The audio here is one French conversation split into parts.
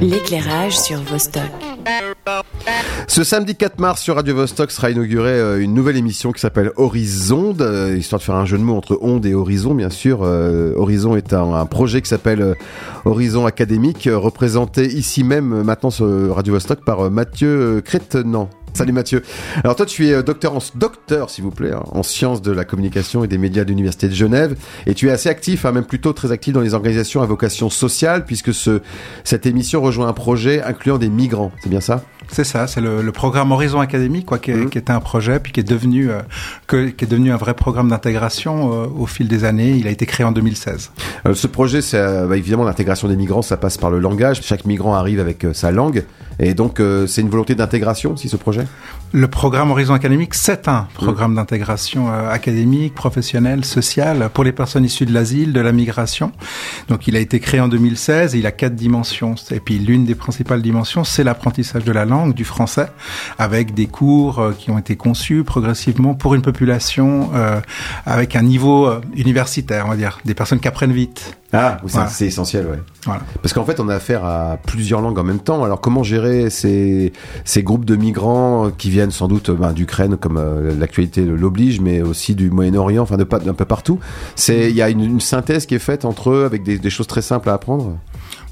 L'éclairage sur Vostok. Ce samedi 4 mars sur Radio Vostok sera inaugurée euh, une nouvelle émission qui s'appelle Horizon, euh, histoire de faire un jeu de mots entre onde et horizon, bien sûr. Euh, horizon est un, projet qui s'appelle Horizon académique, représenté ici même maintenant sur Radio Vostok par Mathieu Crétenant. Salut Mathieu. Alors toi tu es euh, docteur en docteur s'il vous plaît hein, en sciences de la communication et des médias de l'université de Genève et tu es assez actif, hein, même plutôt très actif dans les organisations à vocation sociale puisque ce cette émission rejoint un projet incluant des migrants. C'est bien ça? C'est ça, c'est le, le, programme Horizon Académique, quoi, qui, mmh. qui, était un projet, puis qui est devenu, euh, que, qui est devenu un vrai programme d'intégration euh, au fil des années. Il a été créé en 2016. Euh, ce projet, c'est bah, évidemment l'intégration des migrants, ça passe par le langage. Chaque migrant arrive avec sa langue, et donc c'est une volonté d'intégration, si ce projet? Le programme Horizon Académique, c'est un programme mmh. d'intégration académique, professionnelle, sociale pour les personnes issues de l'asile, de la migration. Donc, il a été créé en 2016 et il a quatre dimensions. Et puis, l'une des principales dimensions, c'est l'apprentissage de la langue du français, avec des cours euh, qui ont été conçus progressivement pour une population euh, avec un niveau euh, universitaire, on va dire, des personnes qui apprennent vite. Ah, c'est essentiel, ouais. Voilà. Parce qu'en fait, on a affaire à plusieurs langues en même temps. Alors, comment gérer ces, ces groupes de migrants qui viennent sans doute ben, d'Ukraine, comme l'actualité l'oblige, mais aussi du Moyen-Orient, enfin d'un peu partout. C'est, il y a une, synthèse qui est faite entre eux avec des, des choses très simples à apprendre?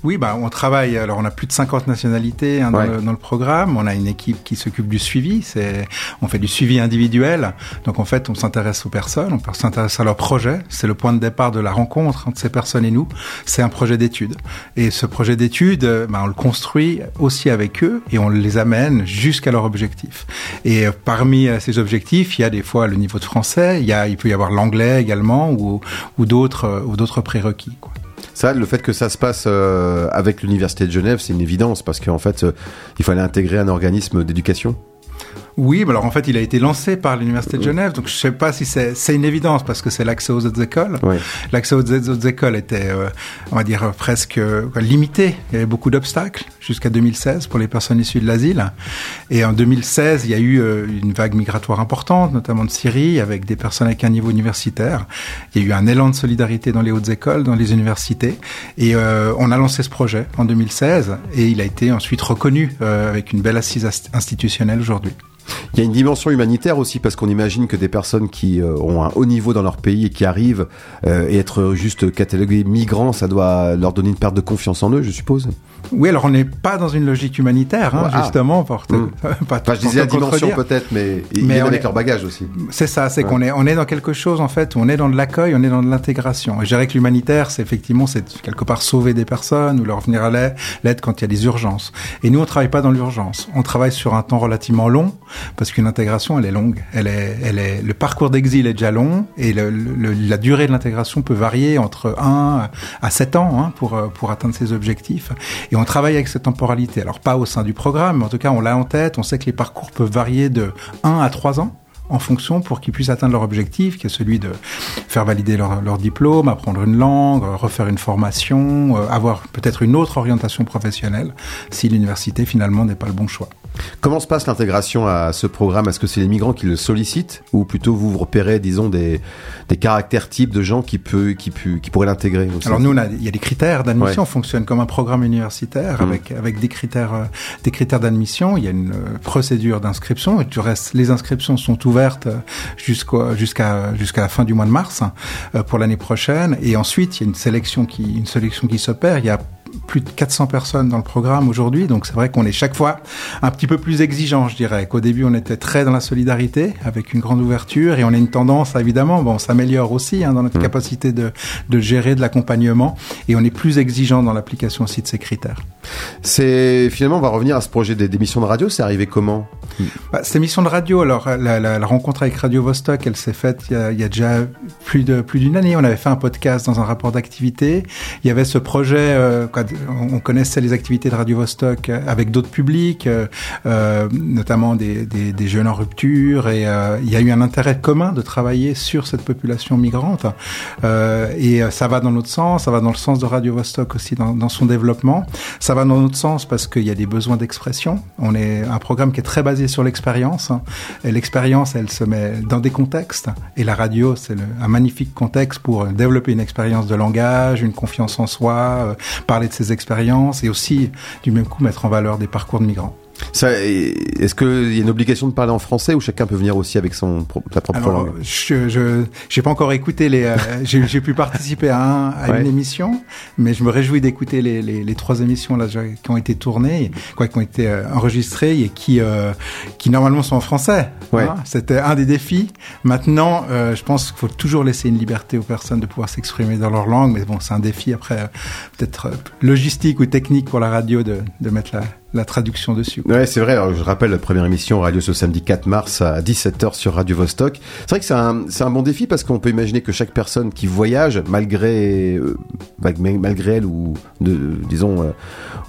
Oui, bah, on travaille. Alors, on a plus de 50 nationalités hein, dans, le, programme. On a une équipe qui s'occupe du suivi. C'est, on fait du suivi individuel. Donc, en fait, on s'intéresse aux personnes, on s'intéresse à leurs projets. C'est le point de départ de la rencontre entre ces personnes et nous. C'est un projet d'étude. Et ce projet d'étude, bah, on le construit aussi avec eux et on les amène jusqu'à leur objectif. Et euh, parmi euh, ces objectifs, il y a des fois le niveau de français. Il y a, il peut y avoir l'anglais également ou, ou d'autres, euh, ou d'autres prérequis. Quoi. Ça, le fait que ça se passe euh, avec l'université de Genève, c'est une évidence parce qu'en fait, euh, il fallait intégrer un organisme d'éducation. Oui, mais alors en fait, il a été lancé par l'Université de Genève, donc je sais pas si c'est une évidence parce que c'est l'accès aux autres écoles. Oui. L'accès aux autres écoles était, euh, on va dire, presque euh, limité. Il y avait beaucoup d'obstacles jusqu'à 2016 pour les personnes issues de l'asile. Et en 2016, il y a eu euh, une vague migratoire importante, notamment de Syrie, avec des personnes avec un niveau universitaire. Il y a eu un élan de solidarité dans les hautes écoles, dans les universités. Et on a lancé ce projet en 2016 et il a été ensuite reconnu avec une belle assise institutionnelle aujourd'hui. Il y a une dimension humanitaire aussi parce qu'on imagine que des personnes qui euh, ont un haut niveau dans leur pays et qui arrivent euh, et être juste catalogués migrants, ça doit leur donner une perte de confiance en eux, je suppose. Oui, alors on n'est pas dans une logique humanitaire, hein, justement. Pour hmm. pas, je disais la dimension peut-être, mais ils viennent avec leur bagage aussi. C'est ça, c'est qu'on est on est dans quelque chose en fait, on est dans de l'accueil, on est dans de l'intégration. Et je dirais que l'humanitaire, c'est effectivement c'est quelque part sauver des personnes ou leur venir à l'aide quand il y a des urgences. Et nous, on travaille pas dans l'urgence. On travaille sur un temps relativement long parce qu'une intégration, elle est longue. Elle est, elle est, le parcours d'exil est déjà long et le, la durée de l'intégration peut varier entre 1 à 7 ans hein, pour pour atteindre ses objectifs. Et on travaille avec cette temporalité. Alors pas au sein du programme, mais en tout cas on l'a en tête. On sait que les parcours peuvent varier de 1 à 3 ans en fonction pour qu'ils puissent atteindre leur objectif, qui est celui de faire valider leur, leur diplôme, apprendre une langue, refaire une formation, euh, avoir peut-être une autre orientation professionnelle, si l'université finalement n'est pas le bon choix. Comment se passe l'intégration à ce programme? Est-ce que c'est les migrants qui le sollicitent? Ou plutôt vous repérez, disons, des, des caractères types de gens qui, peut, qui, peut, qui pourraient l'intégrer Alors nous, il y a des critères d'admission. On fonctionne comme un programme universitaire mmh. avec, avec des critères, euh, des critères d'admission. Il y a une euh, procédure d'inscription et du reste, les inscriptions sont ouvertes jusqu'à jusqu'à jusqu'à la fin du mois de mars euh, pour l'année prochaine. Et ensuite, il y a une sélection qui une sélection qui s'opère. Il y a plus de 400 personnes dans le programme aujourd'hui, donc c'est vrai qu'on est chaque fois un petit peu plus exigeant, je dirais. Qu'au début, on était très dans la solidarité, avec une grande ouverture, et on a une tendance, évidemment, bon, on s'améliore aussi hein, dans notre mmh. capacité de, de gérer de l'accompagnement, et on est plus exigeant dans l'application aussi de ces critères. C'est finalement, on va revenir à ce projet d'émission de radio. C'est arrivé comment? Bah, Cette émission de radio, alors la, la, rencontre avec Radio Vostok, elle s'est faite il y, a, déjà plus de plus d'une année. On avait fait un podcast dans un rapport d'activité. Il y avait ce projet. Euh, on connaissait les activités de Radio Vostok avec d'autres publics, euh, euh, notamment des, des, des, jeunes en rupture, et euh, il y a eu un intérêt commun de travailler sur cette population migrante. et ça va dans notre sens, ça va dans le sens de Radio Vostok aussi dans, dans son développement. Ça dans notre sens parce qu'il y a des besoins d'expression. On est un programme qui est très basé sur l'expérience. Hein. L'expérience, elle se met dans des contextes. Et la radio, c'est un magnifique contexte pour développer une expérience de langage, une confiance en soi, euh, parler de ses expériences et aussi, du même coup, mettre en valeur des parcours de migrants. Est-ce qu'il y a une obligation de parler en français ou chacun peut venir aussi avec son sa propre langue Je je j'ai pas encore écouté les. Euh, j'ai pu participer à, un, à une émission, mais je me réjouis d'écouter les, les, les, trois émissions là qui ont été tournées, quoi, qui ont été euh, enregistrées et qui euh, qui normalement sont en français. Ouais. Hein. C'était un des défis. Maintenant, je pense qu'il faut toujours laisser une liberté aux personnes de pouvoir s'exprimer dans leur langue, mais bon, c'est un défi après peut-être logistique ou technique pour la radio de de mettre la la traduction dessus. Ouais, c'est vrai. Alors, je rappelle la première émission radio ce samedi 4 mars à 17h sur Radio Vostok. C'est vrai que c'est un, un bon défi parce qu'on peut imaginer que chaque personne qui voyage, malgré, euh, malgré elle ou disons, euh,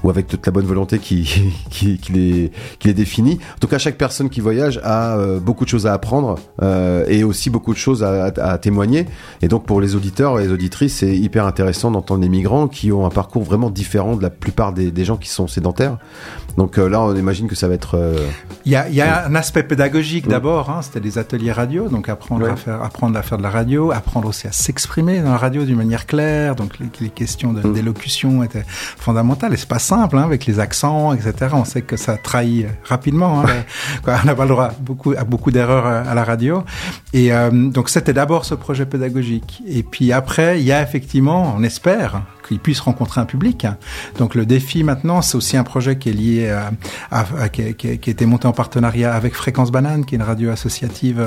ou avec toute la bonne volonté qui, qui, les, qui les définit. En tout cas, chaque personne qui voyage a euh, beaucoup de choses à apprendre et aussi beaucoup de choses à, témoigner. Et donc, pour les auditeurs et les auditrices, c'est hyper intéressant d'entendre des migrants qui ont un parcours vraiment différent de la plupart des gens qui sont sédentaires. Donc euh, là, on imagine que ça va être. Euh, il y a, y a un aspect pédagogique d'abord. Hein, C'était des ateliers radio, donc apprendre à faire, apprendre à faire de la radio, apprendre aussi à s'exprimer dans la radio d'une manière claire. Donc les, les questions mm. d'élocution étaient fondamentales. Et c'est pas simple hein, avec les accents, etc. On sait que ça trahit rapidement. Hein, on n'a pas le droit beaucoup, à beaucoup d'erreurs à la radio. Et euh, donc c'était d'abord ce projet pédagogique. Et puis après, il y a effectivement, on espère, qu'ils puissent rencontrer un public. Donc le défi maintenant, c'est aussi un projet qui est lié à, à, qui, qui, qui, a été monté en partenariat avec Fréquence Banane, qui est une radio associative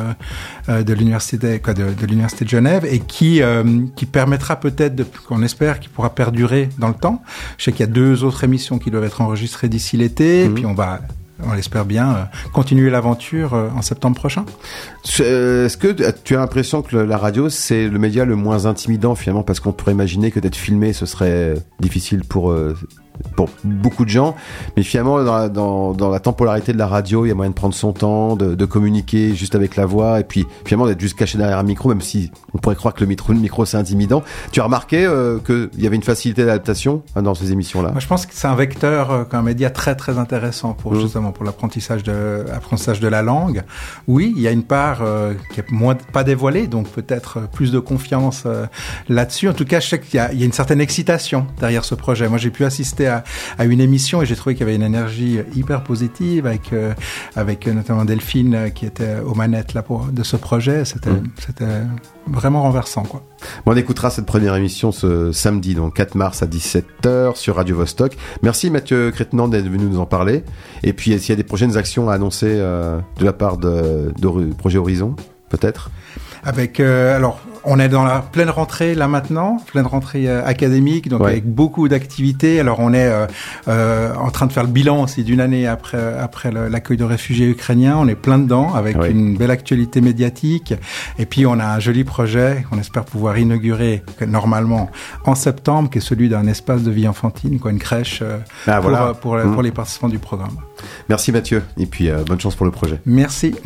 euh, de l'université de, de l'université de Genève et qui euh, qui permettra peut-être, qu'on espère, qui pourra perdurer dans le temps. Je sais qu'il y a deux autres émissions qui doivent être enregistrées d'ici l'été, mmh. puis on va on espère bien euh, continuer l'aventure euh, en septembre prochain. Euh, est-ce que tu as l'impression que la radio, c'est le média le moins intimidant finalement? Parce qu'on pourrait imaginer que d'être filmé, ce serait difficile pour pour beaucoup de gens. Mais finalement, dans la, dans, dans la temporalité de la radio, il y a moyen de prendre son temps, de, de communiquer juste avec la voix, et puis finalement d'être juste caché derrière un micro, même si on pourrait croire que le micro, le micro c'est intimidant. Tu as remarqué euh, qu'il y avait une facilité d'adaptation hein, dans ces émissions-là? Moi, je pense que c'est un vecteur, euh, un média très très intéressant pour mmh. justement pour l'apprentissage de l'apprentissage de la langue. Oui, il y a une part euh, qui est moins pas dévoilée, donc peut-être plus de confiance euh, là-dessus. En tout cas, je sais qu'il y, y a, une certaine excitation derrière ce projet. Moi, j'ai pu assister à, une émission et j'ai trouvé qu'il y avait une énergie hyper positive avec, euh, avec notamment Delphine euh, qui était aux manettes là pour, de ce projet. C'était, mm. c'était vraiment renversant, quoi. Bon, on écoutera cette première émission ce samedi, donc 4 mars à 17h sur Radio Vostok. Merci Mathieu Crétenand d'être venu nous en parler. Et puis, s'il y a des prochaines actions à annoncer euh, de la part de, de Projet Horizon, peut-être? Avec euh, alors on est dans la pleine rentrée là maintenant, pleine rentrée euh, académique, donc avec beaucoup d'activités. Alors on est euh, euh, en train de faire le bilan aussi d'une année après après l'accueil de réfugiés ukrainiens. On est plein dedans avec une belle actualité médiatique. Et puis on a un joli projet qu'on espère pouvoir inaugurer normalement en septembre, qui est celui d'un espace de vie enfantine, quoi, une crèche ah, pour, pour, pour, mmh. les participants du programme. Merci Mathieu, et puis bonne chance pour le projet. Merci.